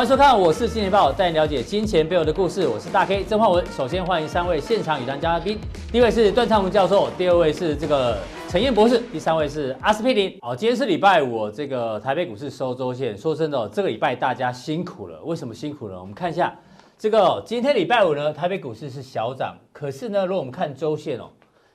欢迎收看，我是金钱豹，带你了解金钱背后的故事。我是大 K 曾焕文。首先欢迎三位现场与谈嘉宾，第一位是段昌文教授，第二位是这个陈彦博士，第三位是阿司匹林。好，今天是礼拜五，这个台北股市收周线。说真的，这个礼拜大家辛苦了。为什么辛苦了？我们看一下这个今天礼拜五呢，台北股市是小涨，可是呢，如果我们看周线哦，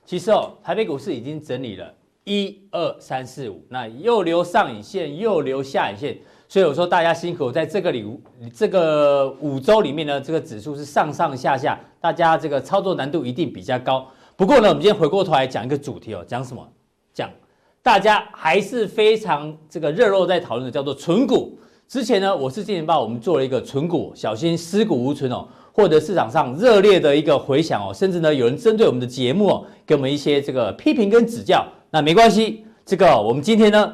其实哦，台北股市已经整理了一二三四五，那又留上影线，又留下影线。所以我说大家辛苦，在这个里这个五周里面呢，这个指数是上上下下，大家这个操作难度一定比较高。不过呢，我们今天回过头来讲一个主题哦，讲什么？讲大家还是非常这个热络在讨论的，叫做存股。之前呢，我是金钱豹，我们做了一个存股，小心尸骨无存哦，获得市场上热烈的一个回响哦，甚至呢有人针对我们的节目哦，给我们一些这个批评跟指教。那没关系，这个我们今天呢。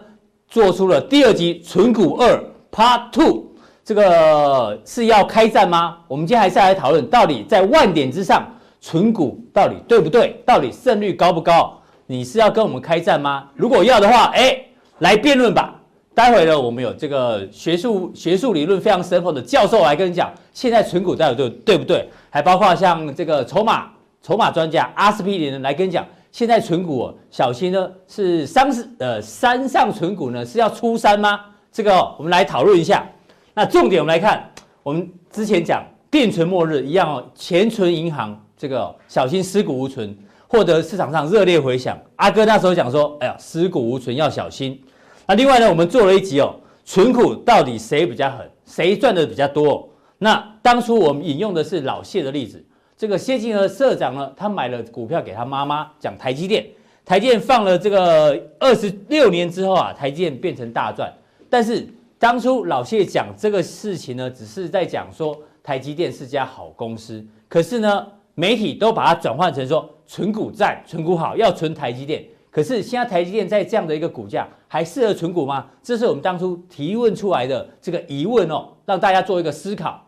做出了第二集存股二 Part Two，这个是要开战吗？我们今天还是来讨论，到底在万点之上存股到底对不对？到底胜率高不高？你是要跟我们开战吗？如果要的话，哎，来辩论吧。待会呢，我们有这个学术学术理论非常深厚的教授来跟你讲，现在存股到底对对不对？还包括像这个筹码筹码专家阿司匹林来跟你讲。现在存股哦，小心呢是山是呃山上存股呢是要出山吗？这个、我们来讨论一下。那重点我们来看，我们之前讲电存末日一样哦，钱存银行这个、小心尸骨无存，获得市场上热烈回响。阿哥那时候讲说，哎呀尸骨无存要小心。那另外呢，我们做了一集哦，存股到底谁比较狠，谁赚的比较多？那当初我们引用的是老谢的例子。这个谢金河社长呢，他买了股票给他妈妈，讲台积电，台积电放了这个二十六年之后啊，台积电变成大赚。但是当初老谢讲这个事情呢，只是在讲说台积电是家好公司。可是呢，媒体都把它转换成说存股赞，存股好，要存台积电。可是现在台积电在这样的一个股价，还适合存股吗？这是我们当初提问出来的这个疑问哦，让大家做一个思考。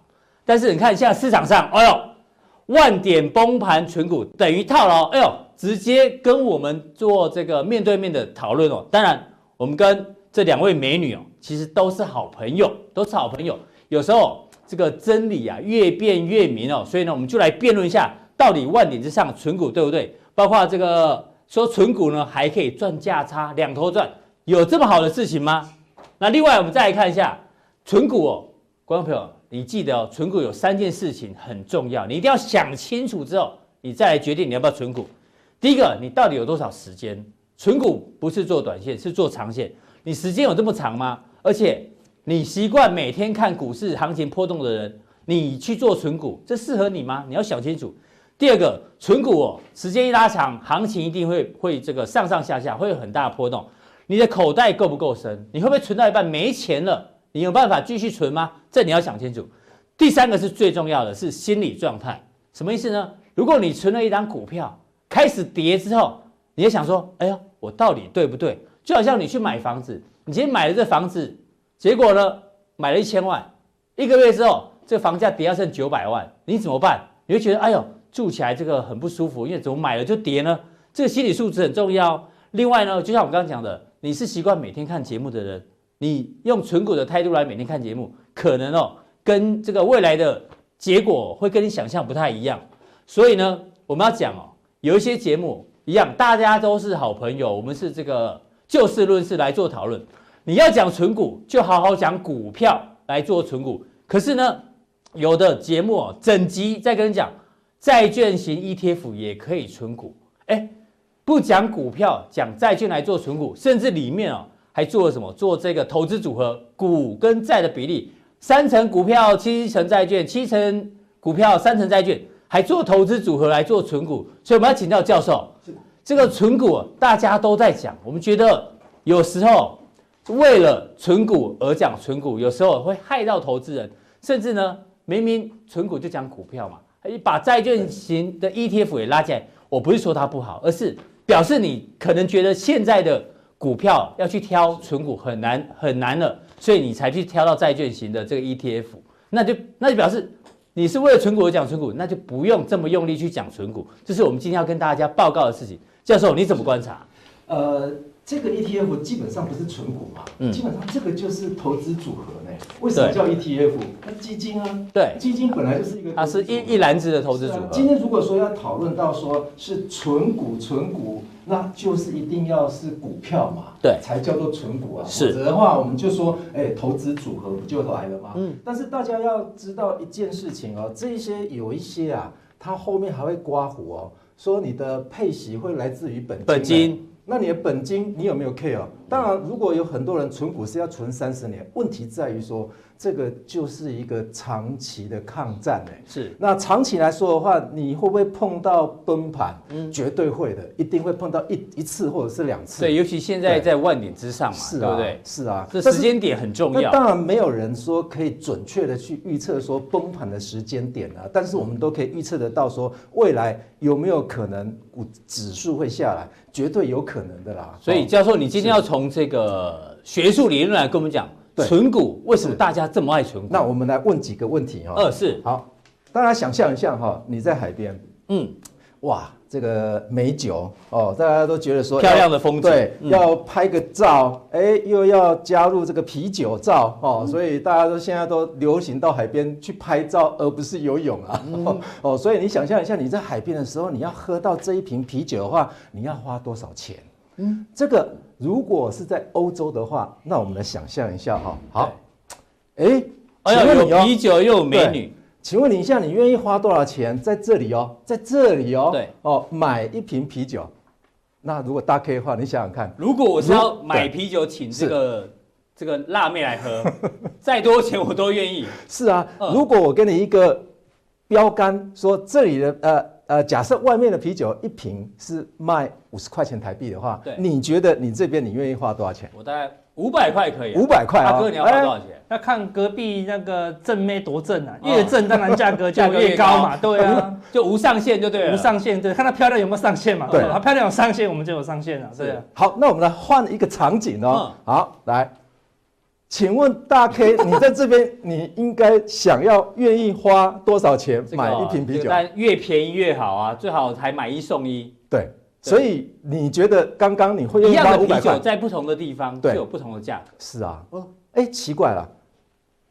但是你看现在市场上，哎呦。万点崩盘存股等于套牢，哎呦，直接跟我们做这个面对面的讨论哦。当然，我们跟这两位美女哦，其实都是好朋友，都是好朋友。有时候这个真理啊，越辩越明哦。所以呢，我们就来辩论一下，到底万点之上存股对不对？包括这个说存股呢，还可以赚价差，两头赚，有这么好的事情吗？那另外，我们再来看一下存股哦，观众朋友。你记得哦，存股有三件事情很重要，你一定要想清楚之后，你再来决定你要不要存股。第一个，你到底有多少时间？存股不是做短线，是做长线。你时间有这么长吗？而且你习惯每天看股市行情波动的人，你去做存股，这适合你吗？你要想清楚。第二个，存股哦，时间一拉长，行情一定会会这个上上下下，会有很大的波动。你的口袋够不够深？你会不会存到一半没钱了？你有办法继续存吗？这你要想清楚。第三个是最重要的，是心理状态。什么意思呢？如果你存了一张股票，开始跌之后，你也想说：“哎呀，我到底对不对？”就好像你去买房子，你今天买了这房子，结果呢，买了一千万，一个月之后，这个房价跌到剩九百万，你怎么办？你会觉得：“哎呦，住起来这个很不舒服，因为怎么买了就跌呢？”这个心理素质很重要。另外呢，就像我刚刚讲的，你是习惯每天看节目的人。你用存股的态度来每天看节目，可能哦，跟这个未来的结果会跟你想象不太一样。所以呢，我们要讲哦，有一些节目一样，大家都是好朋友，我们是这个就事论事来做讨论。你要讲存股，就好好讲股票来做存股。可是呢，有的节目哦，整集在跟你讲债券型 ETF 也可以存股，哎，不讲股票，讲债券来做存股，甚至里面哦。还做了什么？做这个投资组合，股跟债的比例，三成股票，七成债券，七成股票，三成债券，还做投资组合来做存股。所以我们要请教教授，这个存股大家都在讲，我们觉得有时候为了存股而讲存股，有时候会害到投资人，甚至呢，明明存股就讲股票嘛，把债券型的 ETF 也拉进来。我不是说它不好，而是表示你可能觉得现在的。股票要去挑存股很难很难了，所以你才去挑到债券型的这个 ETF，那就那就表示你是为了存股而讲存股，那就不用这么用力去讲存股。这是我们今天要跟大家报告的事情。教授，你怎么观察？呃，这个 ETF 基本上不是纯股嘛，嗯，基本上这个就是投资组合呢。为什么叫 ETF？那基金啊，对，基金本来就是一个，它是一一篮子的投资组合。今天如果说要讨论到说是纯股，纯股，那就是一定要是股票嘛，对，才叫做纯股啊。是否则的话，我们就说，哎，投资组合不就来了吗？嗯。但是大家要知道一件事情哦，这一些有一些啊，它后面还会刮胡哦，说你的配息会来自于本金。本金。那你的本金你有没有 care？当然，如果有很多人存股是要存三十年，问题在于说这个就是一个长期的抗战哎。是。那长期来说的话，你会不会碰到崩盘？嗯，绝对会的，一定会碰到一一次或者是两次。对，尤其现在在万点之上嘛，是啊、对不对？是啊，这时间点很重要。当然，没有人说可以准确的去预测说崩盘的时间点啊，但是我们都可以预测得到说未来有没有可能股指数会下来。绝对有可能的啦，所以教授，你今天要从这个学术理论来跟我们讲，存股为什么大家这么爱存股？那我们来问几个问题哈。二是好，大家想象一下哈，你在海边，嗯，哇。这个美酒哦，大家都觉得说漂亮的风景，对，嗯、要拍个照，哎，又要加入这个啤酒照哦，嗯、所以大家都现在都流行到海边去拍照，而不是游泳啊。嗯、哦，所以你想象一下，你在海边的时候，你要喝到这一瓶啤酒的话，你要花多少钱？嗯，这个如果是在欧洲的话，那我们来想象一下哈。好，哎，有啤酒又有美女。请问你一下，你愿意花多少钱？在这里哦？在这里哦，对。哦，买一瓶啤酒。那如果大 K 的话，你想想看，如果我是要买啤酒请这个这个辣妹来喝，再多钱我都愿意。是啊，如果我给你一个标杆，说这里的呃呃，假设外面的啤酒一瓶是卖五十块钱台币的话，对，你觉得你这边你愿意花多少钱？我大概。五百块可以，五百块啊！大哥，你要花多少钱？要看隔壁那个正妹多正啊，越正当然价格就越高嘛。对啊，就无上限就对了。无上限，对，看她漂亮有没有上限嘛。对，她漂亮有上限，我们就有上限了。对。好，那我们来换一个场景哦。好，来，请问大 K，你在这边，你应该想要愿意花多少钱买一瓶啤酒？但越便宜越好啊，最好还买一送一。对。所以你觉得刚刚你会用花五百块？在不同的地方就有不同的价格。是啊，哦哎，奇怪了，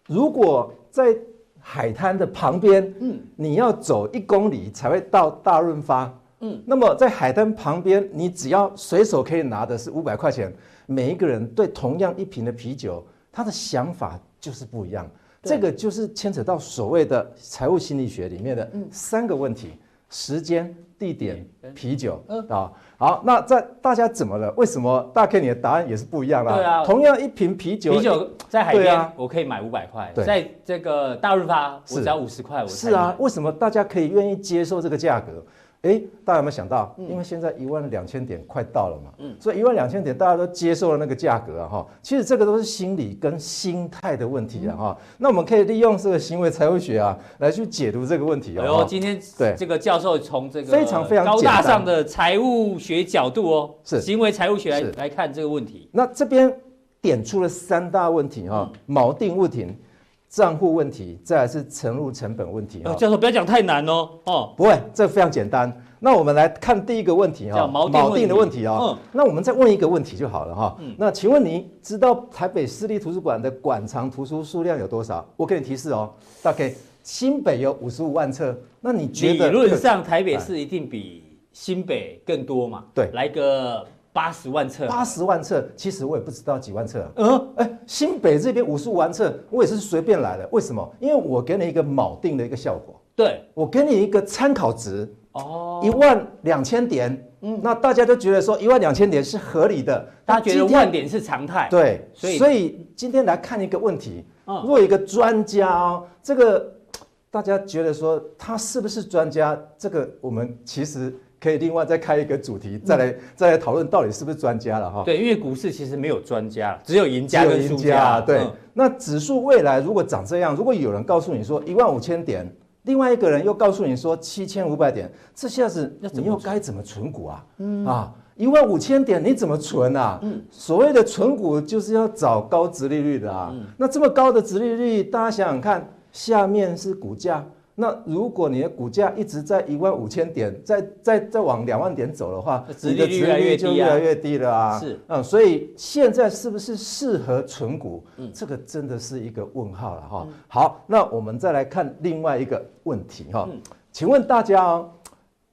如果在海滩的旁边，嗯，你要走一公里才会到大润发，嗯，那么在海滩旁边，你只要随手可以拿的是五百块钱，每一个人对同样一瓶的啤酒，他的想法就是不一样。这个就是牵扯到所谓的财务心理学里面的三个问题：时间。地点、啤酒啊，好，那在大家怎么了？为什么大 K 你的答案也是不一样啦？对啊，同样一瓶啤酒，啤酒在海边我可以买五百块，在这个大润发我只要五十块，我是啊，为什么大家可以愿意接受这个价格？哎，大家有没有想到？因为现在一万两千点快到了嘛，嗯，所以一万两千点大家都接受了那个价格啊，哈，其实这个都是心理跟心态的问题啊，哈。那我们可以利用这个行为财务学啊，来去解读这个问题哦。哎呦，今天对这个教授从这个非常非常高大上的财务学角度哦，是行为财务学来来看这个问题。那这边点出了三大问题哈，锚定问题。账户问题，再来是存入成本问题啊。教授不要讲太难哦。哦，不会，这非常简单。那我们来看第一个问题哈，锚定的问题啊。嗯。那我们再问一个问题就好了哈。嗯。那请问你知道台北市立图书馆的馆藏图书数量有多少？我给你提示哦，大概新北有五十五万册。那你觉得？理论上台北市一定比新北更多嘛？对。来个。八十万册，八十万册，其实我也不知道几万册。嗯，哎，新北这边五十五万册，我也是随便来的。为什么？因为我给你一个锚定的一个效果。对，我给你一个参考值。哦，一万两千点。嗯，那大家都觉得说一万两千点是合理的，大家觉得万点是常态。对，所以所以今天来看一个问题。嗯，若一个专家哦，这个大家觉得说他是不是专家？这个我们其实。可以另外再开一个主题，再来、嗯、再来讨论到底是不是专家了哈。对，因为股市其实没有专家，只有赢家跟输家。对，嗯、那指数未来如果长这样，如果有人告诉你说一万五千点，另外一个人又告诉你说七千五百点，这下子你又该怎么存股啊？嗯啊，一万五千点你怎么存啊？嗯，所谓的存股就是要找高值利率的啊。嗯、那这么高的值利率，大家想想看，下面是股价。那如果你的股价一直在一万五千点，再再再往两万点走的话，殖利率越来越低啊，就越来越低了啊。是，嗯，所以现在是不是适合存股？嗯，这个真的是一个问号了哈。嗯、好，那我们再来看另外一个问题哈。嗯、请问大家哦，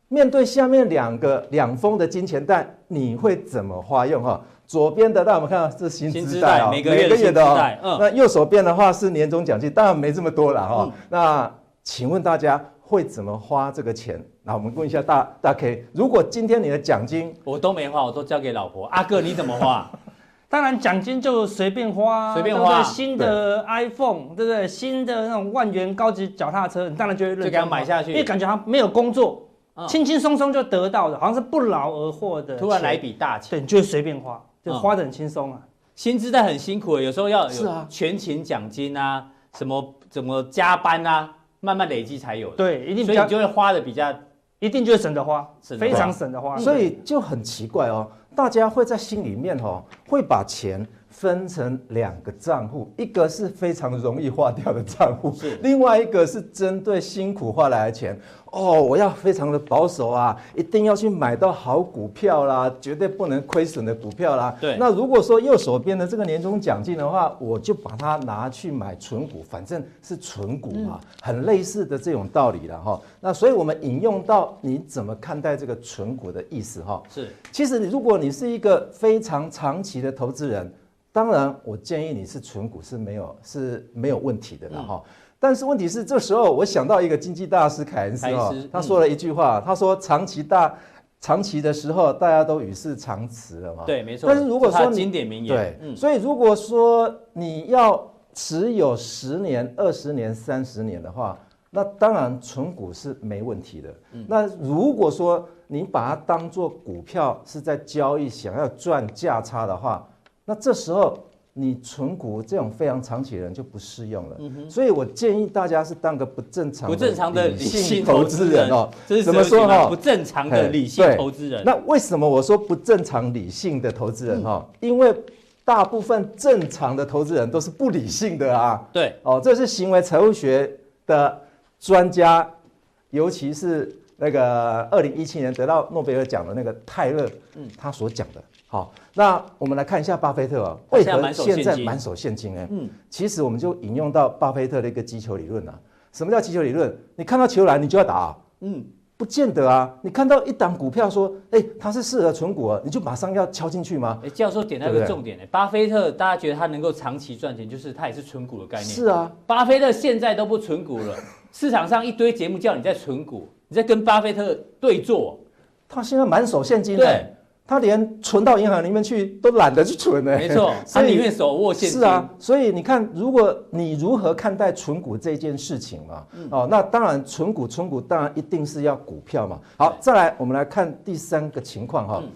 面对下面两个两封的金钱袋，你会怎么花用哈？左边的，那我们看到是薪资袋哦，每个月的那右手边的话是年终奖金，当然没这么多了哈。嗯、那请问大家会怎么花这个钱？那我们问一下大大 K，如果今天你的奖金我都没花，我都交给老婆，阿哥你怎么花？当然奖金就随便花，随便花。新的 iPhone，对不对？新的那种万元高级脚踏车，你当然就会就给他买下去，因为感觉他没有工作，轻轻松松就得到的，好像是不劳而获的。突然来一笔大钱，对，你就会随便花。就花的很轻松啊，薪资在很辛苦，有时候要有全勤奖金啊，什么怎么加班啊，慢慢累积才有的。对，一定，所以你就会花的比较，一定就会省得花，非常省得花。所以就很奇怪哦，大家会在心里面哦，会把钱分成两个账户，一个是非常容易花掉的账户，另外一个是针对辛苦花来的钱。哦，我要非常的保守啊，一定要去买到好股票啦，绝对不能亏损的股票啦。对。那如果说右手边的这个年终奖金的话，我就把它拿去买存股，反正是存股嘛，嗯、很类似的这种道理了哈。那所以我们引用到你怎么看待这个存股的意思哈？是。其实如果你是一个非常长期的投资人，当然我建议你是存股是没有是没有问题的了哈。嗯但是问题是，这时候我想到一个经济大师凯恩斯哦，他说了一句话，他说长期大，长期的时候大家都与世长辞了嘛。对，没错。但是如果说经典名言，对，所以如果说你要持有十年、二十年、三十年的话，那当然存股是没问题的。那如果说你把它当做股票是在交易，想要赚价差的话，那这时候。你存股这种非常长期的人就不适用了，嗯、所以我建议大家是当个不正常、不正常的理性投资人哦。这是怎么说哈？不正常的理性投资人。那为什么我说不正常理性的投资人哈？嗯、因为大部分正常的投资人都是不理性的啊。对哦，这是行为财务学的专家，尤其是那个二零一七年得到诺贝尔奖的那个泰勒，嗯，他所讲的。好，那我们来看一下巴菲特啊，为何现在满手现金？哎，嗯，其实我们就引用到巴菲特的一个击球理论啊。什么叫击球理论？你看到球来，你就要打啊。嗯，不见得啊。你看到一档股票说，哎，它是适合存股啊，你就马上要敲进去吗？哎，教授点到一个重点，哎，巴菲特大家觉得他能够长期赚钱，就是他也是存股的概念。是啊，巴菲特现在都不存股了，市场上一堆节目叫你在存股，你在跟巴菲特对坐，他现在满手现金。对。他连存到银行里面去都懒得去存呢。没错，他宁愿手握现金。是啊，所以你看，如果你如何看待存股这件事情嘛？嗯、哦，那当然存股存股当然一定是要股票嘛。好，再来我们来看第三个情况哈。嗯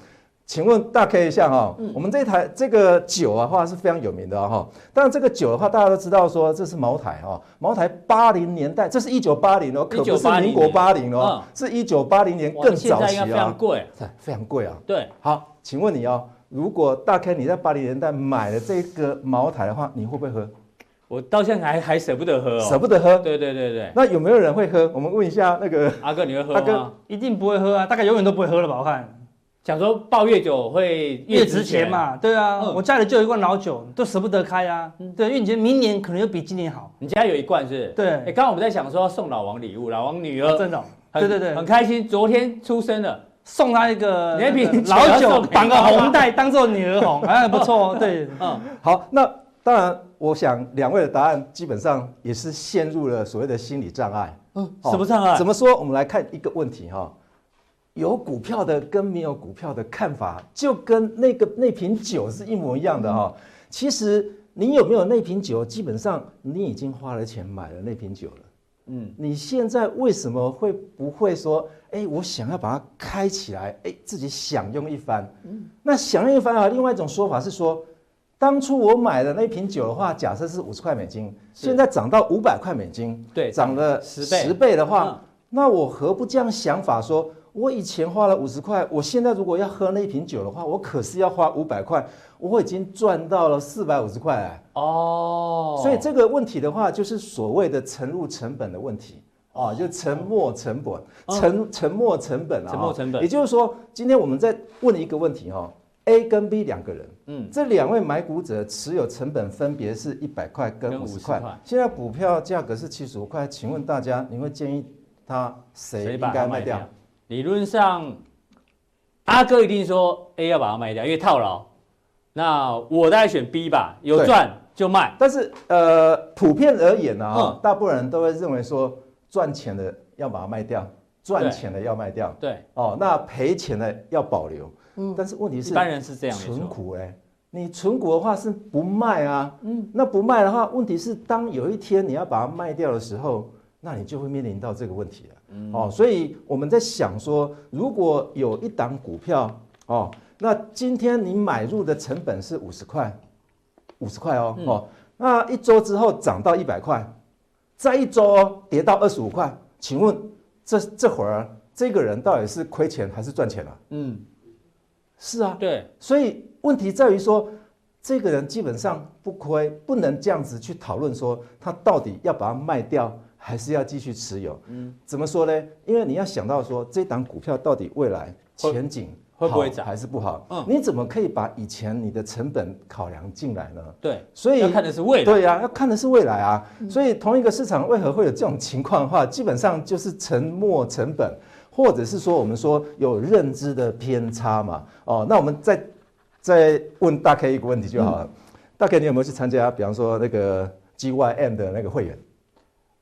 请问大家可以一下哈，我们这台这个酒的话是非常有名的哈。当然这个酒的话，大家都知道说这是茅台哈。茅台八零年代，这是一九八零哦，可不是民国八零哦，是一九八零年更早期啊。非常贵，非常贵啊。对，好，请问你哦，如果大 K 你在八零年代买了这个茅台的话，你会不会喝？我到现在还还舍不得喝哦。舍不得喝？对对对对。那有没有人会喝？我们问一下那个阿哥，你会喝吗？阿哥一定不会喝啊，大概永远都不会喝了吧？我看。讲说抱越久会越值钱嘛，对啊，我家里就有一罐老酒，都舍不得开啊，对，因为你觉得明年可能又比今年好。你家有一罐是？对，哎，刚刚我们在想说要送老王礼物，老王女儿真的，对对对，很开心，昨天出生了，送她一个那瓶老酒，绑个红带当做女儿红，哎，不错，对，嗯，好，那当然，我想两位的答案基本上也是陷入了所谓的心理障碍。嗯，什么障碍？怎么说？我们来看一个问题哈。有股票的跟没有股票的看法，就跟那个那瓶酒是一模一样的哈。其实你有没有那瓶酒，基本上你已经花了钱买了那瓶酒了。嗯，你现在为什么会不会说，哎，我想要把它开起来，哎，自己享用一番？嗯，那享用一番啊，另外一种说法是说，当初我买的那瓶酒的话，假设是五十块美金，现在涨到五百块美金，对，涨了十倍十倍的话，那我何不这样想法说？我以前花了五十块，我现在如果要喝那一瓶酒的话，我可是要花五百块，我已经赚到了四百五十块哎。哦，所以这个问题的话，就是所谓的沉入成本的问题。啊，就沉没成本，沉沉没成本啊，沉没成本。也就是说，今天我们在问一个问题哈，A 跟 B 两个人，嗯，这两位买股者持有成本分别是一百块跟五十块，现在股票价格是七十五块，请问大家，你会建议他谁应该卖掉？理论上，阿哥一定说 A 要把它卖掉，因为套牢。那我大概选 B 吧，有赚就卖。但是呃，普遍而言呢，哈，大部分人都会认为说。赚钱的要把它卖掉，赚钱的要卖掉。对，哦，那赔钱的要保留。嗯，但是问题是，一般人是这样。存股哎，你存股的话是不卖啊。嗯，那不卖的话，问题是当有一天你要把它卖掉的时候，那你就会面临到这个问题了。嗯，哦，所以我们在想说，如果有一档股票，哦，那今天你买入的成本是五十块，五十块哦，哦，那一周之后涨到一百块。再一周跌到二十五块，请问这这会儿这个人到底是亏钱还是赚钱了？嗯，是啊，对，所以问题在于说，这个人基本上不亏，不能这样子去讨论说他到底要把它卖掉还是要继续持有。嗯，怎么说呢？因为你要想到说这档股票到底未来前景。会不会涨还是不好？嗯，你怎么可以把以前你的成本考量进来呢？对，所以要看的是未来。对呀，要看的是未来啊。所以同一个市场为何会有这种情况的话，基本上就是沉没成本，或者是说我们说有认知的偏差嘛。哦，那我们再再问大 K 一个问题就好了。大 K，你有没有去参加，比方说那个 GYM 的那个会员？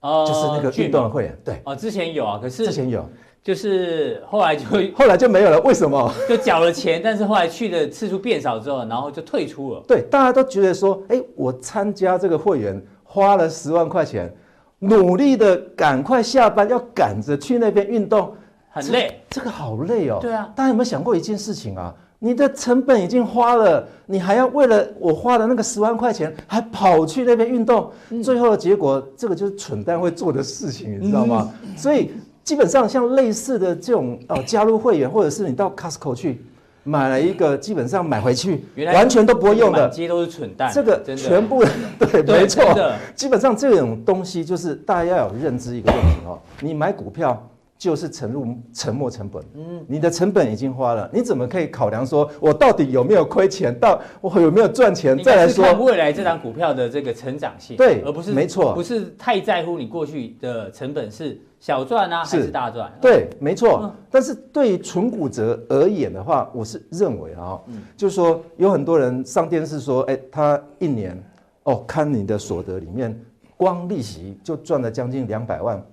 哦，就是那个运动的会员。对，哦，之前有啊，可是之前有。就是后来就 后来就没有了，为什么？就缴了钱，但是后来去的次数变少之后，然后就退出了。对，大家都觉得说，哎，我参加这个会员花了十万块钱，努力的赶快下班要赶着去那边运动，很累，这，这个好累哦。对啊，大家有没有想过一件事情啊？你的成本已经花了，你还要为了我花的那个十万块钱，还跑去那边运动，嗯、最后的结果，这个就是蠢蛋会做的事情，你知道吗？嗯、所以。基本上像类似的这种呃加入会员，或者是你到 Costco 去买了一个，基本上买回去完全都不会用的，这些都是蠢蛋。这个全部 对，没错。基本上这种东西就是大家要有认知一个问题哦，你买股票。就是沉入沉没成本，嗯，你的成本已经花了，你怎么可以考量说，我到底有没有亏钱，到我有没有赚钱，再来说未来这档股票的这个成长性，对，而不是没错，不是太在乎你过去的成本是小赚啊还是大赚？对，没错。但是对于纯股者而言的话，我是认为啊，就是说有很多人上电视说，哎，他一年哦，看你的所得里面，光利息就赚了将近两百万。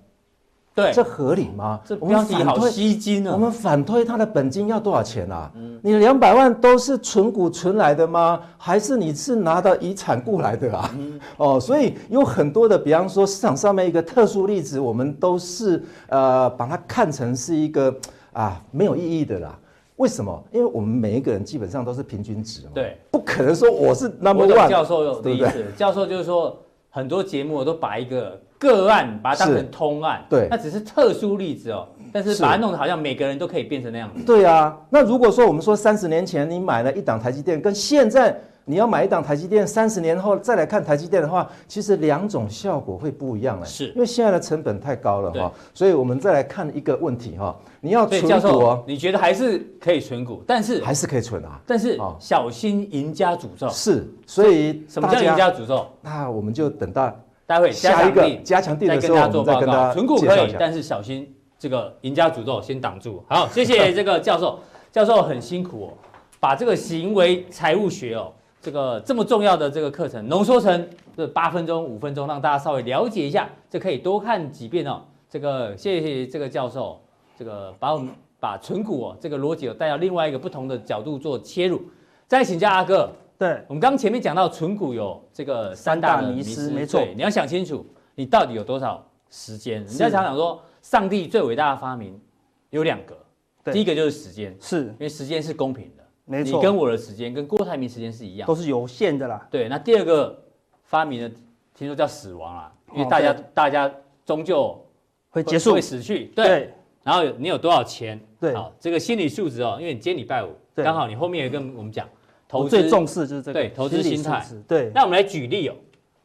对，这合理吗？这标题好吸睛啊！我们反推他的本金要多少钱啊？嗯，你两百万都是存股存来的吗？还是你是拿到遗产过来的啊？嗯、哦，所以有很多的，比方说市场上面一个特殊例子，我们都是呃把它看成是一个啊没有意义的啦。为什么？因为我们每一个人基本上都是平均值嘛。对，不可能说我是 number one。教授的意思，对对教授就是说很多节目都把一个。个案把它当成通案，对，那只是特殊例子哦。但是把它弄得好像每个人都可以变成那样子。对啊，那如果说我们说三十年前你买了一档台积电，跟现在你要买一档台积电，三十年后再来看台积电的话，其实两种效果会不一样哎。是，因为现在的成本太高了哈。所以我们再来看一个问题哈，你要存股哦，你觉得还是可以存股，但是还是可以存啊，但是小心赢家诅咒。是，所以什么叫赢家诅咒？那我们就等到。待会下一个加强錠的时候，我们再跟大家存股可以，但是小心这个赢家诅咒先挡住。好，谢谢这个教授，教授很辛苦哦，把这个行为财务学哦，这个这么重要的这个课程浓缩成这八分钟、五分钟，让大家稍微了解一下，这可以多看几遍哦。这个谢谢这个教授，这个把我们把存股哦这个逻辑带到另外一个不同的角度做切入。再请教阿哥。对，我们刚前面讲到存股有这个三大迷失，没错，你要想清楚，你到底有多少时间？你要想想说，上帝最伟大的发明有两个，第一个就是时间，是因为时间是公平的，没错，你跟我的时间跟郭台铭时间是一样，都是有限的啦。对，那第二个发明的，听说叫死亡啦，因为大家大家终究会结束，会死去，对。然后你有多少钱？对，好，这个心理素质哦，因为你今天礼拜五，刚好你后面也跟我们讲。投资最重视就是这个对投资心态。对，那我们来举例哦，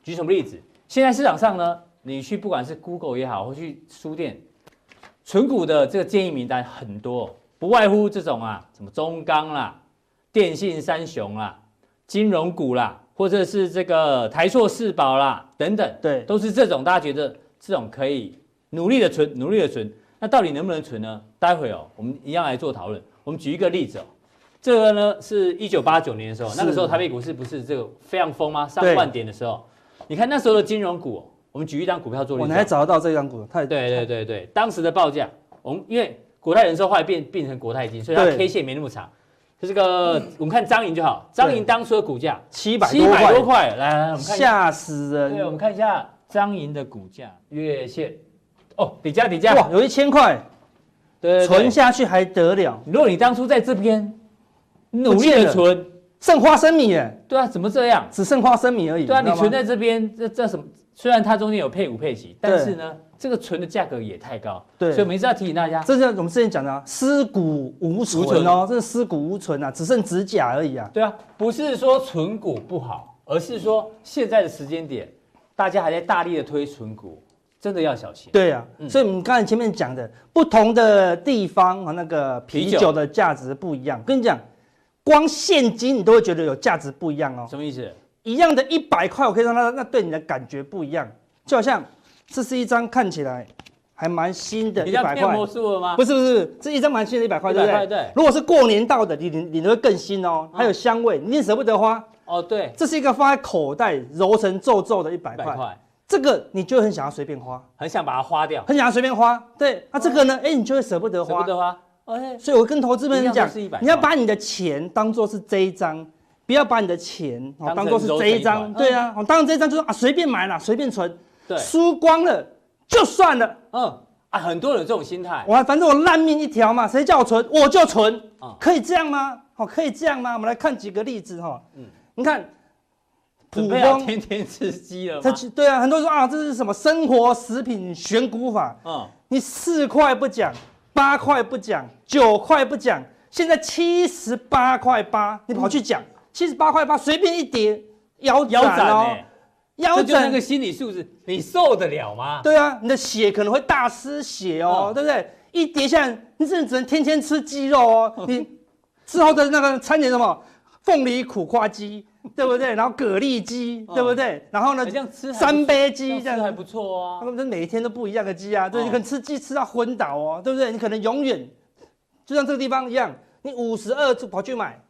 举什么例子？现在市场上呢，你去不管是 Google 也好，或去书店，存股的这个建议名单很多，不外乎这种啊，什么中钢啦、电信三雄啦、金融股啦，或者是这个台塑四宝啦等等，对，都是这种大家觉得这种可以努力的存，努力的存。那到底能不能存呢？待会哦，我们一样来做讨论。我们举一个例子哦，这个呢是一九八九年的时候，那个时候台北股市不是这个非常疯吗？上万点的时候，你看那时候的金融股，我们举一张股票做例子。我还找得到这张股，太对对对对，当时的报价，我们因为国泰人寿后来变变成国泰金，所以它 K 线没那么长。就这个，我们看彰银就好，彰银当初的股价七百七百多块，来来，我们看吓死人。对，我们看一下彰银的股价月线。哦，底价底价哇，有一千块，对，存下去还得了？如果你当初在这边努力的存，剩花生米耶？对啊，怎么这样？只剩花生米而已。对啊，你存在这边，这这什么？虽然它中间有配股配息，但是呢，这个存的价格也太高。对，所以我们一直要提醒大家，这是我们之前讲的啊，尸骨无存哦，这是尸骨无存啊，只剩指甲而已啊。对啊，不是说存股不好，而是说现在的时间点，大家还在大力的推存股。真的要小心。对啊，嗯、所以你刚才前面讲的，不同的地方和那个啤酒的价值不一样。跟你讲，光现金你都会觉得有价值不一样哦。什么意思？一样的一百块，我可以让它那对你的感觉不一样。就好像这是一张看起来还蛮新的一百块。魔术了吗？不是不是，这一张蛮新的一百块，对不对？对。如果是过年到的，你你你会更新哦，还有香味，你也舍不得花。哦，对。这是一个放在口袋揉成皱皱的一百块。这个你就很想要随便花，很想把它花掉，很想要随便花。对，那这个呢？哎，你就会舍不得花，舍不得花。所以我跟投资人讲，你要把你的钱当做是这一张，不要把你的钱当做是这一张。对啊，当然这一张就是啊，随便买啦，随便存。对，输光了就算了。嗯啊，很多人有这种心态。我反正我烂命一条嘛，谁叫我存我就存。可以这样吗？好，可以这样吗？我们来看几个例子哈。嗯，你看。普通天天吃鸡了吗？对啊，很多人说啊，这是什么生活食品选股法？嗯，你四块不讲，八块不讲，九块不讲，现在七十八块八，你跑去讲七十八块八，随便一叠腰斩哦，腰斩那个心理素质，你受得了吗？对啊，你的血可能会大失血哦，对不对？一跌下来，你甚至只能天天吃鸡肉哦，你之后的那个餐点什么凤梨苦瓜鸡。对不对？然后蛤蜊鸡，对不对？然后呢？三杯鸡这样还不错啊。他们每一天都不一样的鸡啊，对，你可能吃鸡吃到昏倒哦，对不对？你可能永远就像这个地方一样，你五十二就跑去买，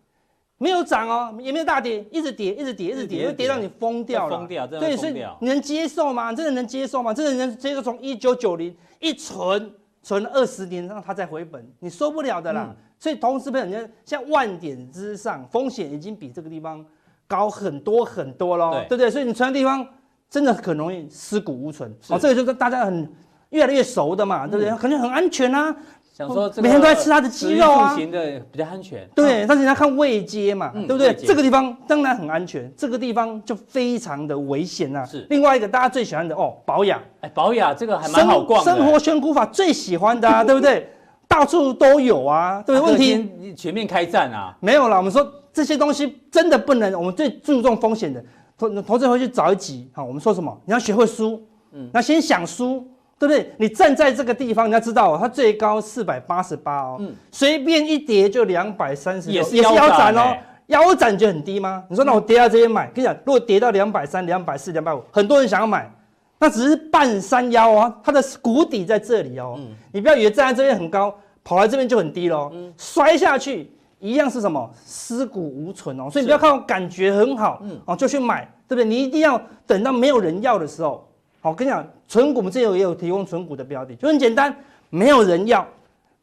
没有涨哦，也没有大跌，一直跌，一直跌，一直跌，会跌到你疯掉了。疯掉，真的疯掉。对，所以你能接受吗？真的能接受吗？真的能接受从一九九零一存存二十年让它再回本，你受不了的啦。所以投资朋友，你看像万点之上，风险已经比这个地方。高很多很多喽，对不对？所以你存的地方真的很容易尸骨无存哦。这个就是大家很越来越熟的嘛，对不对？肯定很安全啊。想说每天都在吃它的鸡肉啊，型的比较安全。对，但是你要看位阶嘛，对不对？这个地方当然很安全，这个地方就非常的危险呐。是。另外一个大家最喜欢的哦，保养。哎，保养这个还蛮好逛。生活选股法最喜欢的啊，对不对？到处都有啊，对不对？问题全面开战啊？没有啦，我们说。这些东西真的不能，我们最注重风险的投投资回去找一集，好，我们说什么？你要学会输，嗯，那先想输，对不对？你站在这个地方，你要知道，哦它最高四百八十八哦，嗯，随便一跌就两百三十，也是腰斩哦，腰斩就很低吗？你说那我跌到这边买，跟你讲，如果跌到两百三、两百四、两百五，很多人想要买，那只是半山腰啊，它的谷底在这里哦，嗯，你不要以为站在这边很高，跑来这边就很低喽，嗯，摔下去。一样是什么尸骨无存哦，所以你不要看我感觉很好，嗯，哦就去买，对不对？你一定要等到没有人要的时候。好，我跟你讲，存股我们这有也有提供存股的标的，就很简单，没有人要，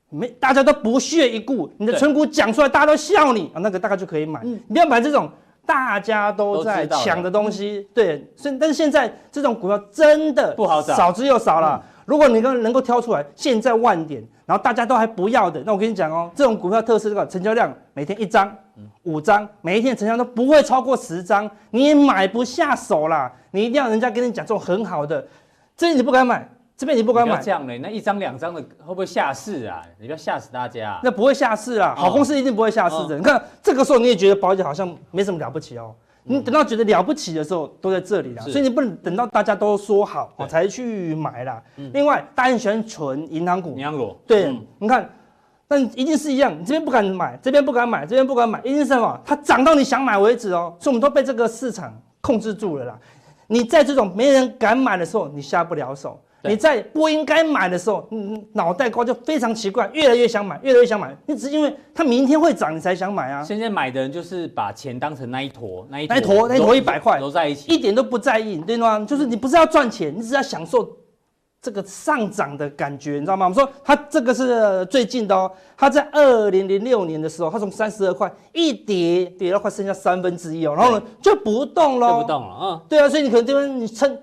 没大家都不屑一顾，你的存股讲出来，大家都笑你啊，那个大概就可以买。嗯，你不要买这种大家都在抢的东西，对。所以但是现在这种股票真的不好找，少之又少了。如果你能能够挑出来，现在万点。然后大家都还不要的，那我跟你讲哦，这种股票特色这个成交量每天一张、五张，每一天的成交都不会超过十张，你也买不下手啦。你一定要人家跟你讲这种很好的，这边你不敢买，这边你不敢买。这样嘞，那一张两张的会不会下市啊？你不要吓死大家。那不会下市啊，好公司一定不会下市的。哦、你看这个时候你也觉得保险好像没什么了不起哦。你等到觉得了不起的时候，都在这里了。所以你不能等到大家都说好才去买啦。另外，大家喜欢存银行股，银行股对，你看，但一定是一样，你这边不敢买，这边不敢买，这边不敢买，一定是什么？它涨到你想买为止哦。所以我们都被这个市场控制住了啦。你在这种没人敢买的时候，你下不了手。你在不应该买的时候，嗯，脑袋瓜就非常奇怪，越来越想买，越来越想买。你只是因为它明天会涨，你才想买啊。现在买的人就是把钱当成那一坨，那一坨，那一坨，那一坨一百块，揉在一起，一点都不在意，对吗？就是你不是要赚钱，你只是要享受这个上涨的感觉，你知道吗？我们说它这个是最近的哦，它在二零零六年的时候，它从三十二块一跌跌到快剩下三分之一哦，然后呢就不动了，就不动了啊。对啊，所以你可能这边你撑。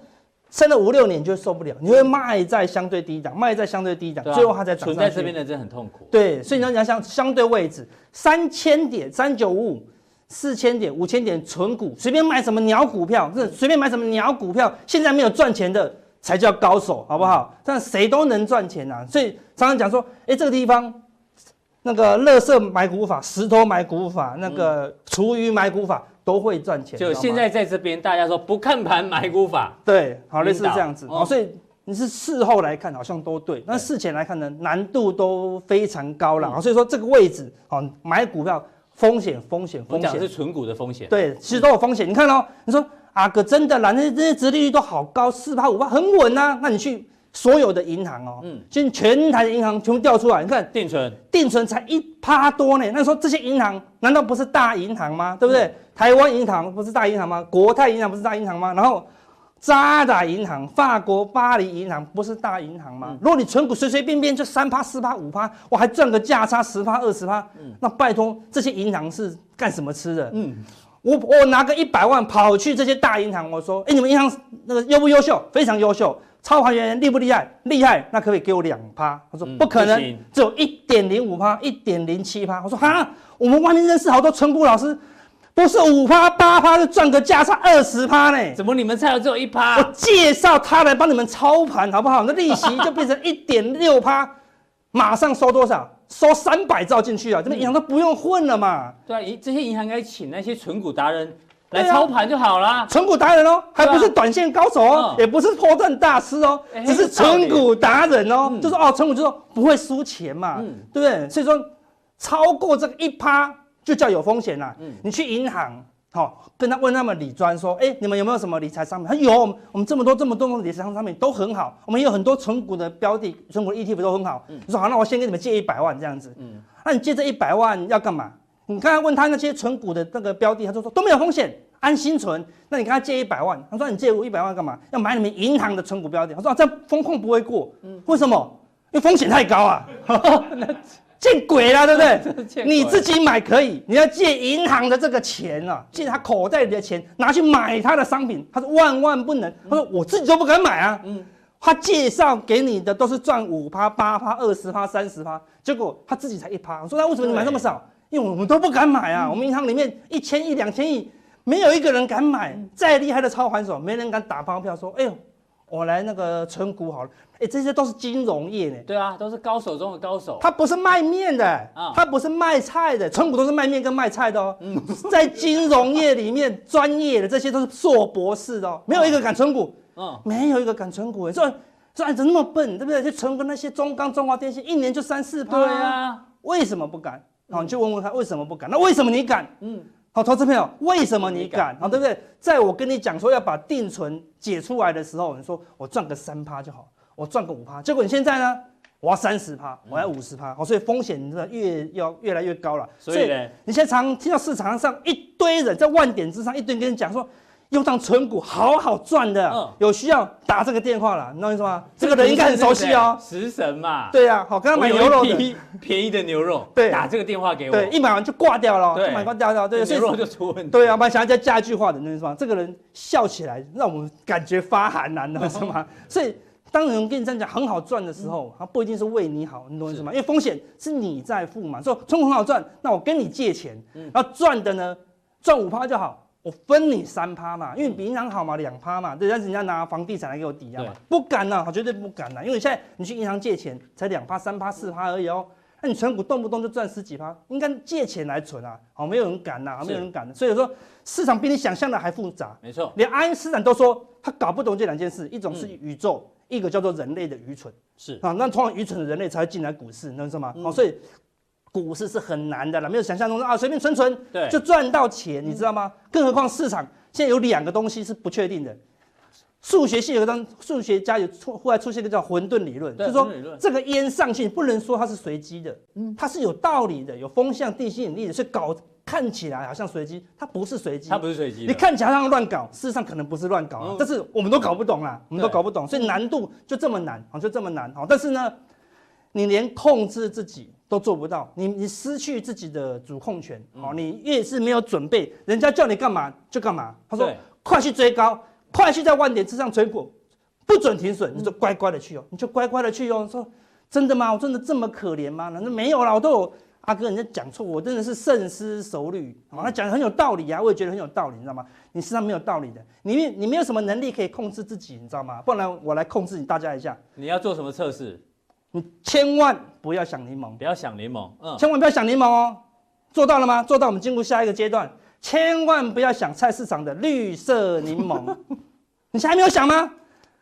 撑了五六年就受不了，你会卖在相对低档，卖在相对低档，最后它才涨。存在这边的真的很痛苦。对，所以你要讲相相对位置，三千点、三九五五、四千点、五千点存股，随便买什么鸟股票，是随便买什么鸟股票，现在没有赚钱的才叫高手，好不好？但谁都能赚钱啊，所以常常讲说，哎，这个地方那个垃圾买股法、石头买股法、那个厨余买股法。都会赚钱。就现在在这边，大家说不看盘买股法，对，好类似这样子。哦，所以你是事后来看好像都对，那事前来看呢，难度都非常高了。所以说这个位置，哦，买股票风险风险风险，是存股的风险。对，其实都有风险。你看哦，你说啊哥真的啦，那些这些殖利率都好高，四趴五趴很稳呐。那你去。所有的银行哦，嗯，现在全台的银行全部调出来，你看定存，定存才一趴多呢。那说这些银行难道不是大银行吗？对不对？台湾银行不是大银行吗？国泰银行不是大银行吗？然后渣打银行、法国巴黎银行不是大银行吗？如果你存股随随便便就三趴、四趴、五趴，我还赚个价差十趴、二十趴，那拜托这些银行是干什么吃的？嗯，我我拿个一百万跑去这些大银行，我说，哎，你们银行那个优不优秀？非常优秀。超还原厉不厉害？厉害，那可不可以给我两趴？他说不可能，只有一点零五趴，一点零七趴。我说哈，我们外面认识好多存股老师，不是五趴八趴就赚个价差二十趴呢？怎么你们才有只有一趴？我介绍他来帮你们操盘好不好？那利息就变成一点六趴，马上收多少？收三百兆进去啊！这边银行都不用混了嘛？对啊，这些银行应该请那些存股达人。来操盘就好了，存股达人哦，还不是短线高手哦，也不是波段大师哦，只是存股达人哦，就是哦，存股就说不会输钱嘛，对不对？所以说超过这个一趴就叫有风险啦。你去银行，好跟他问他们理专说，哎，你们有没有什么理财商品？他有，我们这么多这么多的理财商品都很好，我们也有很多存股的标的，存股的 ETF 都很好。你说好，那我先给你们借一百万这样子，那你借这一百万要干嘛？你刚才问他那些存股的那个标的，他就说都没有风险，安心存。那你跟他借一百万，他说你借我一百万干嘛？要买你们银行的存股标的。他说这样风控不会过，嗯，为什么？因为风险太高啊，那见鬼了，对不对？你自己买可以，你要借银行的这个钱啊，借他口袋里的钱拿去买他的商品，他说万万不能。他说我自己都不敢买啊，嗯，他介绍给你的都是赚五趴、八趴、二十趴、三十趴，结果他自己才一趴。我说那为什么你买那么少？因为我们都不敢买啊，嗯、我们银行里面一千亿、两千亿，没有一个人敢买。嗯、再厉害的操盘手，没人敢打包票说：“哎呦，我来那个存股好了。”哎，这些都是金融业呢。对啊，都是高手中的高手。他不是卖面的，啊、他不是卖菜的，存股都是卖面跟卖菜的哦。嗯、在金融业里面，专业的这些都是硕博士的哦，没有一个敢存股。嗯，没有一个敢存股。说说你怎么那么笨，对不对？就存股那些中钢、中华电信，一年就三四趴。对啊，为什么不敢？好，你去问问他为什么不敢？那为什么你敢？嗯，好，投资朋友，为什么 你敢？好，对不对？在我跟你讲说要把定存解出来的时候，你说我赚个三趴就好，我赚个五趴，结果你现在呢？我要三十趴，我要五十趴，好，所以风险真的越要越来越高了。所以你现在常听到市场上一堆人在万点之上一堆人跟你讲说。用当存股好好赚的，嗯、有需要打这个电话了，你懂我意思吗？这个人应该很熟悉哦，食神嘛。对呀、啊，好，刚刚买牛肉的，便宜的牛肉，对，打这个电话给我，对，一买完就挂掉了，对，一买完掉掉，对，牛肉就出问题。对啊，我想要再加一句话的，你懂我意思吗？这个人笑起来让我们感觉发寒了，你懂我意思吗？所以当有人跟你这样讲很好赚的时候，他不一定是为你好，你懂我意思吗？因为风险是你在付嘛，说存股很好赚，那我跟你借钱，然后赚的呢，赚五趴就好。我分你三趴嘛，因为你比银行好嘛，两趴嘛，对，但是人家拿房地产来给我抵押嘛，不敢呐、绝对不敢呐、啊，因为现在你去银行借钱才两趴、三趴、四趴而已哦，那你存股动不动就赚十几趴，应该借钱来存啊，好，没有人敢呐，没有人敢。所以说市场比你想象的还复杂。没错，连爱因斯坦都说他搞不懂这两件事，一种是宇宙，一个叫做人类的愚蠢。是啊，那通常愚蠢的人类才会进来股市，你知道吗？好，所以股市是很难的了，没有想象中啊，随便存存就赚到钱，你知道吗？更何况市场现在有两个东西是不确定的。数学系有个当数学家有出后来出现一个叫混沌理论，就是说这个烟上去不能说它是随机的，它是有道理的，有风向、地吸引力的，所以搞看起来好像随机，它不是随机，它不是随机，你看起来好像乱搞，事实上可能不是乱搞，但是我们都搞不懂啦，我们都搞不懂，所以难度就这么难啊，就这么难啊，但是呢，你连控制自己都做不到，你你失去自己的主控权，哦，你越是没有准备，人家叫你干嘛就干嘛，他说快去追高。快去在万点之上追股，不准停损，你就乖乖的去哦，你就乖乖的去哦。说真的吗？我真的这么可怜吗？难道没有啦，我都有阿哥，人家讲错，我真的是深思熟虑。他讲的很有道理啊，我也觉得很有道理，你知道吗？你身上没有道理的，你你没有什么能力可以控制自己，你知道吗？不然我来控制你大家一下。你要做什么测试？你千万不要想柠檬，不要想柠檬，嗯，千万不要想柠檬哦。做到了吗？做到，我们进入下一个阶段。千万不要想菜市场的绿色柠檬，你还没有想吗？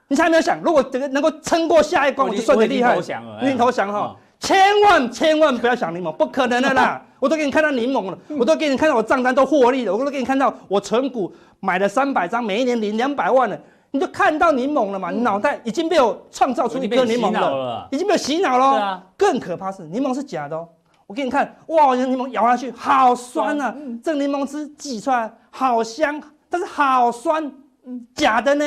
你还没有想？如果这个能够撑过下一关，我就算你厉害。你投降了哈！千万千万不要想柠檬，不可能的啦！我都给你看到柠檬了，我都给你看到我账单都获利了，我都给你看到我存股买了三百张，每一年领两百万了，你就看到柠檬了嘛？你脑袋已经被我创造出一颗柠檬了，已经被我洗脑了。对啊，更可怕是柠檬是假的哦。我给你看，哇，这柠檬咬下去好酸啊！嗯、这个柠檬汁挤出来好香，但是好酸，假的呢。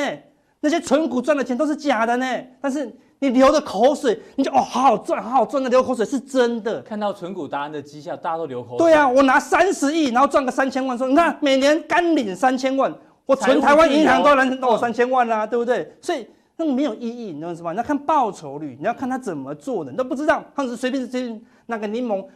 那些纯股赚的钱都是假的呢。但是你流的口水，你就哦，好好赚，好好赚的流口水是真的。看到纯股达人的绩效，大家都流口水。对啊，我拿三十亿，然后赚个三千万，说你看每年干领三千万，我存台湾银行都能到我三千万啦，对不对？所以那个没有意义，你知道什么？你要看报酬率，你要看他怎么做的，你都不知道，他是随便随便。那个柠檬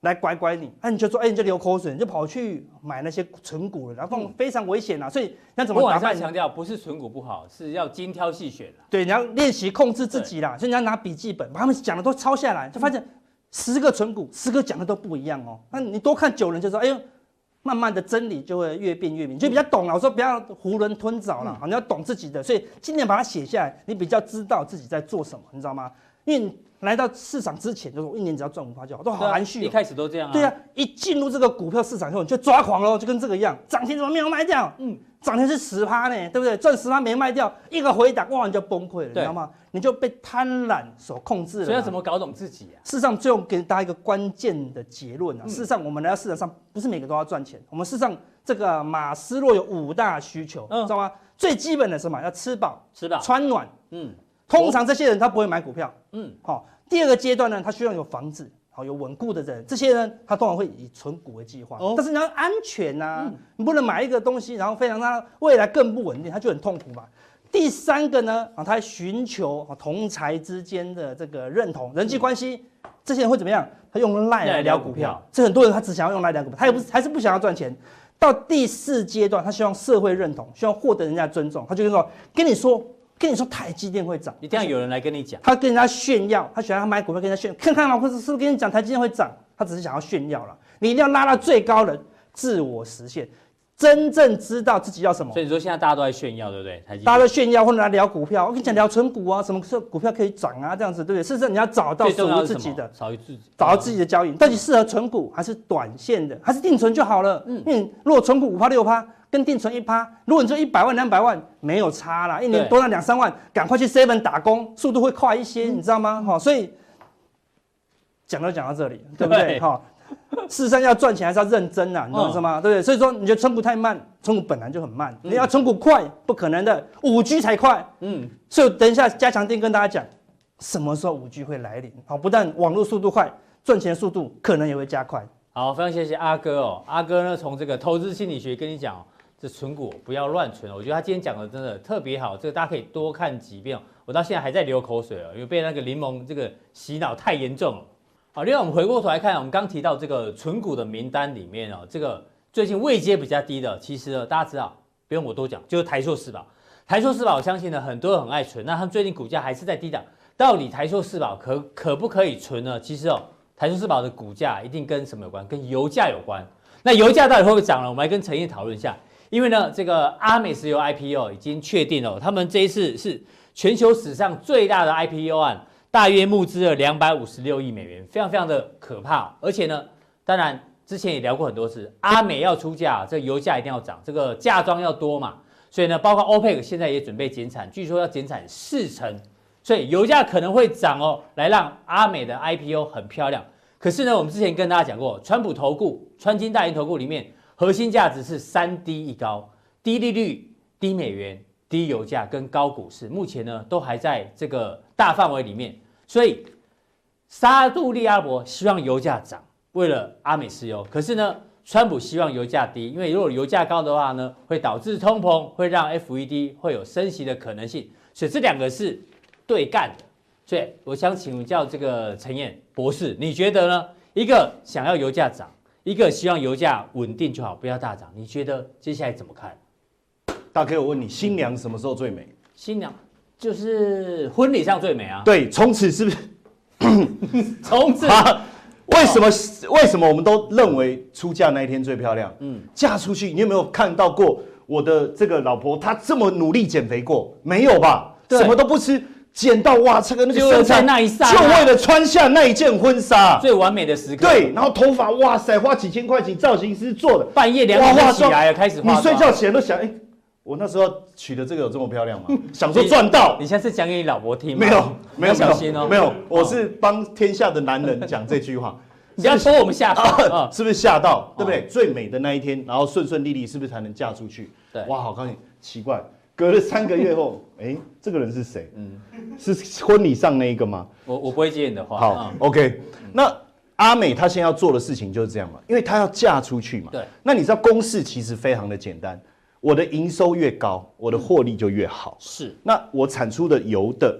来拐拐你，那、啊、你就说，哎、欸，你就流口水，你就跑去买那些存股了，然后非常危险啊！所以那怎么？我强调，不是存股不好，是要精挑细选。对，你要练习控制自己啦。所以你要拿笔记本，把他们讲的都抄下来，就发现十个存股，十个讲的都不一样哦。那你多看久人，就说，哎呦，慢慢的真理就会越变越明，就比较懂了。我说不要囫囵吞枣了，好，你要懂自己的，所以今年把它写下来，你比较知道自己在做什么，你知道吗？因为。来到市场之前，就是我一年只要赚五趴就好，都好含蓄。一开始都这样啊。对啊，一进入这个股票市场以后，你就抓狂了，就跟这个一样，涨停怎么没有卖掉？嗯，涨停是十趴呢，对不对？赚十趴没卖掉，一个回档，哇，你就崩溃了，你知道吗？你就被贪婪所控制了。所以要怎么搞懂自己啊？事实上，最后给大家一个关键的结论啊。事实上，我们来到市场上，不是每个都要赚钱。我们事实上，这个马斯洛有五大需求，知道吗？最基本的是什么？要吃饱、吃饱、穿暖。嗯，通常这些人他不会买股票。嗯，好。第二个阶段呢，他需要有房子，好有稳固的人，这些人他通常会以存股为计划。哦、但是你要安全呐、啊，嗯、你不能买一个东西，然后非常他未来更不稳定，他就很痛苦嘛。第三个呢，啊，他寻求同侪之间的这个认同、人际关系，嗯、这些人会怎么样？他用赖来聊股票，这很多人他只想要用赖聊股票，他也不是还是不想要赚钱。到第四阶段，他希望社会认同，希望获得人家尊重，他就说跟你说。跟你说台积电会涨，一定要有人来跟你讲。他跟人家炫耀，他喜欢他买股票跟人家炫，看看老婆子是不是跟你讲台积电会涨？他只是想要炫耀了。你一定要拉到最高的自我实现，真正知道自己要什么。所以你说现在大家都在炫耀，对不对？台积大家都炫耀或者来聊股票，我跟你讲聊存股啊，什么时候股票可以涨啊，这样子对不对？事实上你要找到属于自己的，找到自己的交易，到底适合存股还是短线的，还是定存就好了。嗯，因为如果存股五趴六趴。跟定存一趴，如果你说一百万两百万没有差啦，一年多那两三万，赶快去 seven 打工，速度会快一些，你知道吗？哈，所以讲都讲到这里，对不对？哈，事实上要赚钱还是要认真呐，你懂什么？对不对？所以说你觉得存股太慢，存股本来就很慢，你要存股快不可能的，五 G 才快。嗯，所以等一下加强錠跟大家讲，什么时候五 G 会来临？好，不但网络速度快，赚钱速度可能也会加快。好，非常谢谢阿哥哦，阿哥呢从这个投资心理学跟你讲。这存股不要乱存，我觉得他今天讲的真的特别好，这个大家可以多看几遍。我到现在还在流口水哦，因为被那个柠檬这个洗脑太严重了。好，另外我们回过头来看，我们刚提到这个存股的名单里面哦，这个最近位阶比较低的，其实呢大家知道，不用我多讲，就是台塑四宝。台塑四宝，我相信呢很多人很爱存，那他们最近股价还是在低档，到底台塑四宝可可不可以存呢？其实哦，台塑四宝的股价一定跟什么有关？跟油价有关。那油价到底会不会涨呢？我们来跟陈燕讨论一下。因为呢，这个阿美石油 IPO 已经确定了，他们这一次是全球史上最大的 IPO 案，大约募资了两百五十六亿美元，非常非常的可怕。而且呢，当然之前也聊过很多次，阿美要出价，这个油价一定要涨，这个嫁妆要多嘛。所以呢，包括 OPEC 现在也准备减产，据说要减产四成，所以油价可能会涨哦，来让阿美的 IPO 很漂亮。可是呢，我们之前跟大家讲过，川普投顾、川金大银投顾里面核心价值是三低一高，低利率、低美元、低油价跟高股市，目前呢都还在这个大范围里面。所以沙特阿伯希望油价涨，为了阿美石油。可是呢，川普希望油价低，因为如果油价高的话呢，会导致通膨，会让 FED 会有升息的可能性，所以这两个是对干的。所以我想请教这个陈彦博士，你觉得呢？一个想要油价涨，一个希望油价稳定就好，不要大涨。你觉得接下来怎么看？大哥我问你，新娘什么时候最美？新娘就是婚礼上最美啊。对，从此是不是？从此。为什么？为什么我们都认为出嫁那一天最漂亮？嗯，嫁出去，你有没有看到过我的这个老婆？她这么努力减肥过？没有吧？对什么都不吃，减到哇，这个那个身材那一刹，就为了穿下那一件婚纱，最完美的时刻。对，然后头发，哇塞，花几千块请造型师做的，半夜两点起来了，开始化妆。你睡觉前都想，哎。我那时候娶的这个有这么漂亮吗？想说赚到。你现在是讲给你老婆听吗？没有，没有，小心哦。没有，我是帮天下的男人讲这句话。你要说我们吓到，是不是吓到？对不对？最美的那一天，然后顺顺利利，是不是才能嫁出去？对。哇，好高兴！奇怪，隔了三个月后，哎，这个人是谁？嗯，是婚礼上那一个吗？我我不会接你的话。好，OK。那阿美她现在要做的事情就是这样嘛，因为她要嫁出去嘛。对。那你知道公式其实非常的简单。我的营收越高，我的获利就越好。是，那我产出的油的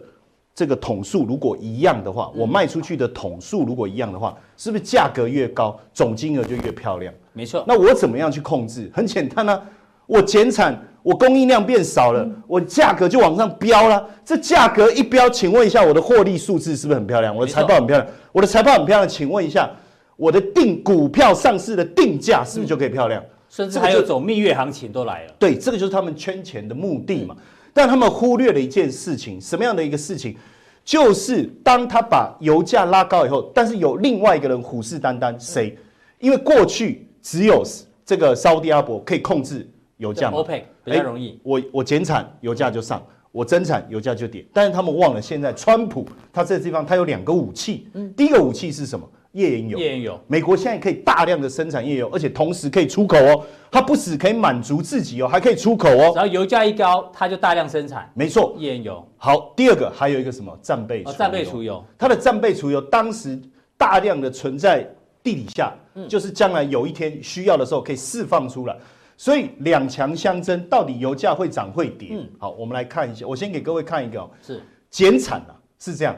这个桶数如果一样的话，我卖出去的桶数如果一样的话，是不是价格越高，总金额就越漂亮？没错。那我怎么样去控制？很简单啊，我减产，我供应量变少了，我价格就往上飙了。这价格一飙，请问一下，我的获利数字是不是很漂亮？我的财报很漂亮，我的财报很漂亮，请问一下，我的定股票上市的定价是不是就可以漂亮？甚至还有走蜜月行情都来了，对，这个就是他们圈钱的目的嘛。但他们忽略了一件事情，什么样的一个事情？就是当他把油价拉高以后，但是有另外一个人虎视眈眈，谁？因为过去只有这个沙特阿伯可以控制油价嘛，OPEC 比较容易。我我减产，油价就上；我增产，油价就跌。但是他们忘了，现在川普他这个地方他有两个武器，嗯第一个武器是什么？页岩油，页岩油，美国现在可以大量的生产页岩油，而且同时可以出口哦。它不只可以满足自己哦，还可以出口哦。只要油价一高，它就大量生产。没错，页岩油。好，第二个还有一个什么战备？战备储油。它的战备储油当时大量的存在地底下，就是将来有一天需要的时候可以释放出来。所以两强相争，到底油价会涨会跌？嗯，好，我们来看一下。我先给各位看一个哦，是减产啊，是这样。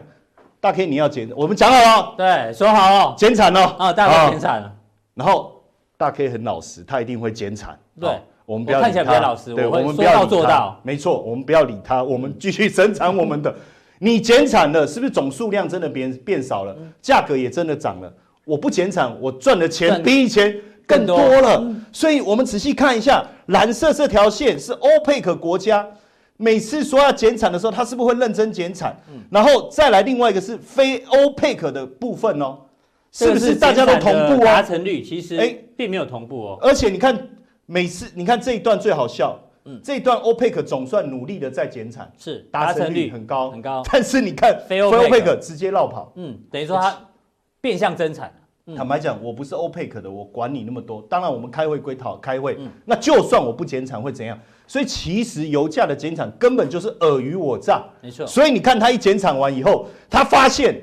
大 K，你要减，我们讲好了。对，说好了，减产哦。啊，大 K 减产了。然后大 K 很老实，他一定会减产。对，我们不要理他。看起来比较老实，对，我们说到做到。没错，我们不要理他，我们继续生产我们的。你减产了，是不是总数量真的变变少了？价格也真的涨了。我不减产，我赚的钱比以前更多了。所以我们仔细看一下，蓝色这条线是欧佩克国家。每次说要减产的时候，他是不是会认真减产？嗯，然后再来另外一个是非欧佩克的部分哦，是不是大家都同步哦？达成率其实哎，并没有同步哦。而且你看，每次你看这一段最好笑，嗯，这一段 OPEC 总算努力的在减产，是达成率很高很高。但是你看非 OPEC 直接绕跑，嗯，等于说它变相增产。坦白讲，我不是 OPEC 的，我管你那么多。当然，我们开会归讨开会，那就算我不减产会怎样？所以其实油价的减产根本就是尔虞我诈，没错。所以你看他一减产完以后，他发现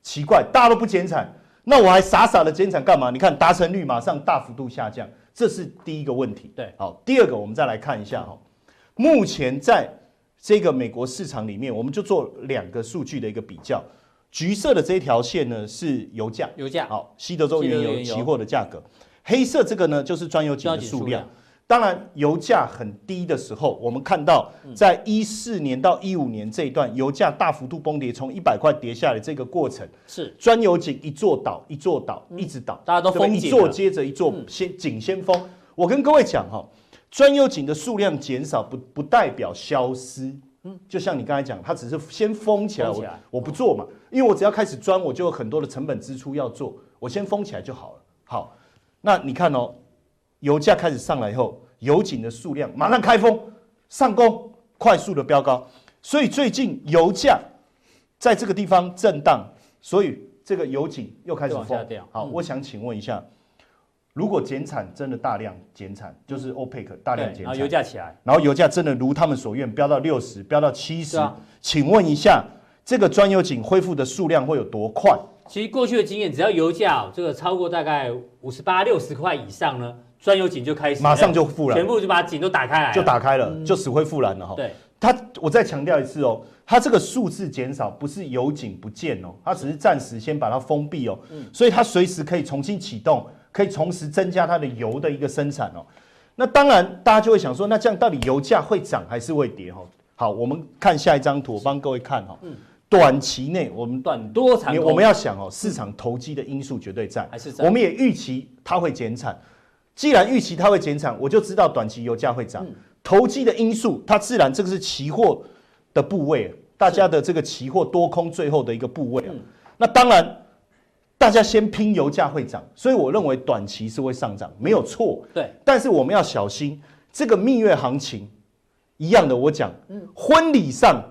奇怪，大家都不减产，那我还傻傻的减产干嘛？你看达成率马上大幅度下降，这是第一个问题。对，好，第二个我们再来看一下哈，目前在这个美国市场里面，我们就做两个数据的一个比较。橘色的这一条线呢是油价，油价。好，西德州原油期货的价格。黑色这个呢就是专油井的数量。当然油价很低的时候，我们看到在一四年到一五年这一段油价大幅度崩跌，从一百块跌下来这个过程，是。专油井一座倒一座倒，一直倒，大家都封井一座接着一座先井先封。我跟各位讲哈，专油井的数量减少不不代表消失，嗯，就像你刚才讲，它只是先封起来，封起来。我我不做嘛，因为我只要开始钻，我就有很多的成本支出要做，我先封起来就好了。好，那你看哦，油价开始上来以后，油井的数量马上开封上攻，快速的飙高，所以最近油价在这个地方震荡，所以这个油井又开始封。掉。好，嗯。我想请问一下，如果减产真的大量减产，就是 OPEC 大量减产。然后油产，价起来，然后油价真的如他们所愿飙到六十，飙到七十请问一下，这个专油井恢复的数量会有多快？其实过去的经验，只要油价、哦、这个超过大概五十八、六十块以上呢，专油井就开始马上就复燃全部就把井都打开来了，就打开了，就死灰复燃了哈。对，它，我再强调一次哦，它这个数字减少不是油井不见哦，它只是暂时先把它封闭哦，所以它随时可以重新启动，可以同时增加它的油的一个生产哦。那当然，大家就会想说，那这样到底油价会涨还是会跌哈？好，我们看下一张图，我帮各位看哈。短期内我们短多长空，我们要想哦，市场投机的因素绝对在，还是在我们也预期它会减产。既然预期它会减产，我就知道短期油价会涨。投机的因素，它自然这个是期货的部位，大家的这个期货多空最后的一个部位啊。那当然，大家先拼油价会涨，所以我认为短期是会上涨，没有错。对，但是我们要小心这个蜜月行情，一样的我讲，婚礼上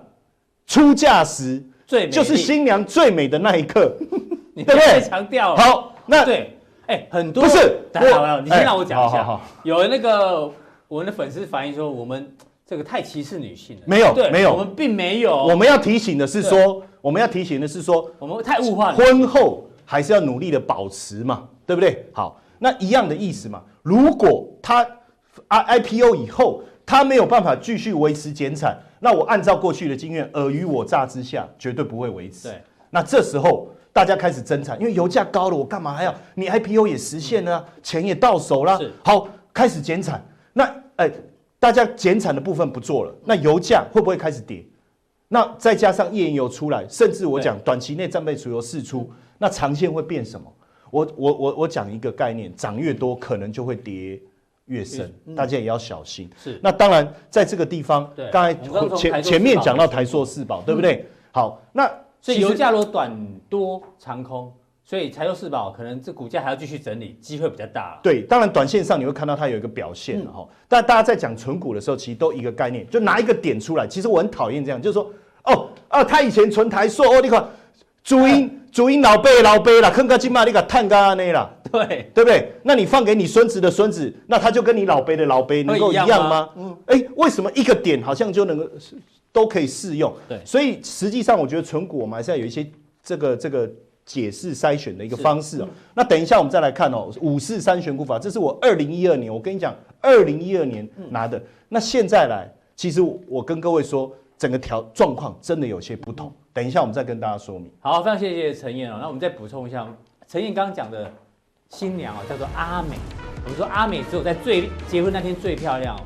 出嫁时。最美就是新娘最美的那一刻，你对不对太强调了。好，那对，哎，很多不是等一下我好你先让我讲一下。有那个我们的粉丝反映说，我们这个太歧视女性了。没有对，没有我们并没有。我们要提醒的是说，我们要提醒的是说，我们太物化了。婚后还是要努力的保持嘛，对不对？好，那一样的意思嘛。如果他 I IPO 以后，他没有办法继续维持减产，那我按照过去的经验，尔虞我诈之下，绝对不会维持。对，那这时候大家开始增产，因为油价高了，我干嘛还要？你 IPO 也实现了啊，钱也到手了，好，开始减产。那哎，大家减产的部分不做了，那油价会不会开始跌？那再加上页岩油出来，甚至我讲短期内战备储油释出，那长线会变什么？我我我我讲一个概念，涨越多可能就会跌越深，大家也要小心。是那当然，在这个地方对，刚才前前面讲到台塑四宝，对不对？好，那所以油价如果短多长空，所以台塑四宝可能这股价还要继续整理，机会比较大。对，当然短线上你会看到它有一个表现了哈。但大家在讲存股的时候，其实都一个概念，就拿一个点出来。其实我很讨厌这样，就是说，哦啊，他以前存台塑，哦，你看，主因主因老辈老辈啦，坑个金嘛，你个探干那啦，对，对不对？那你放给你孙子的孙子，那他就跟你老辈的老辈能够一样吗？嗯，哎，为什么一个点好像就能够都可以适用？对所以实际上我觉得存股我们还是要有一些这个这个解释筛选的一个方式哦。那等一下我们再来看哦，五四三选股法，这是我二零一二年，我跟你讲，二零一二年拿的。那现在来，其实我跟各位说，整个条状况真的有些不同。等一下我们再跟大家说明。好，非常谢谢陈燕哦。那我们再补充一下，陈燕刚刚讲的新娘哦，叫做阿美。我们说阿美只有在最结婚那天最漂亮。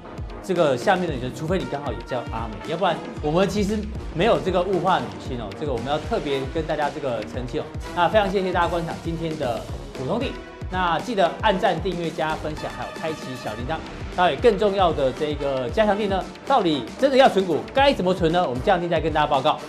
这个下面的女生，除非你刚好也叫阿美，要不然我们其实没有这个物化女性哦。这个我们要特别跟大家这个澄清哦。那非常谢谢大家观赏今天的普通地。那记得按赞、订阅、加分享，还有开启小铃铛。到底更重要的这个加强力呢？到底真的要存股该怎么存呢？我们这两天再跟大家报告。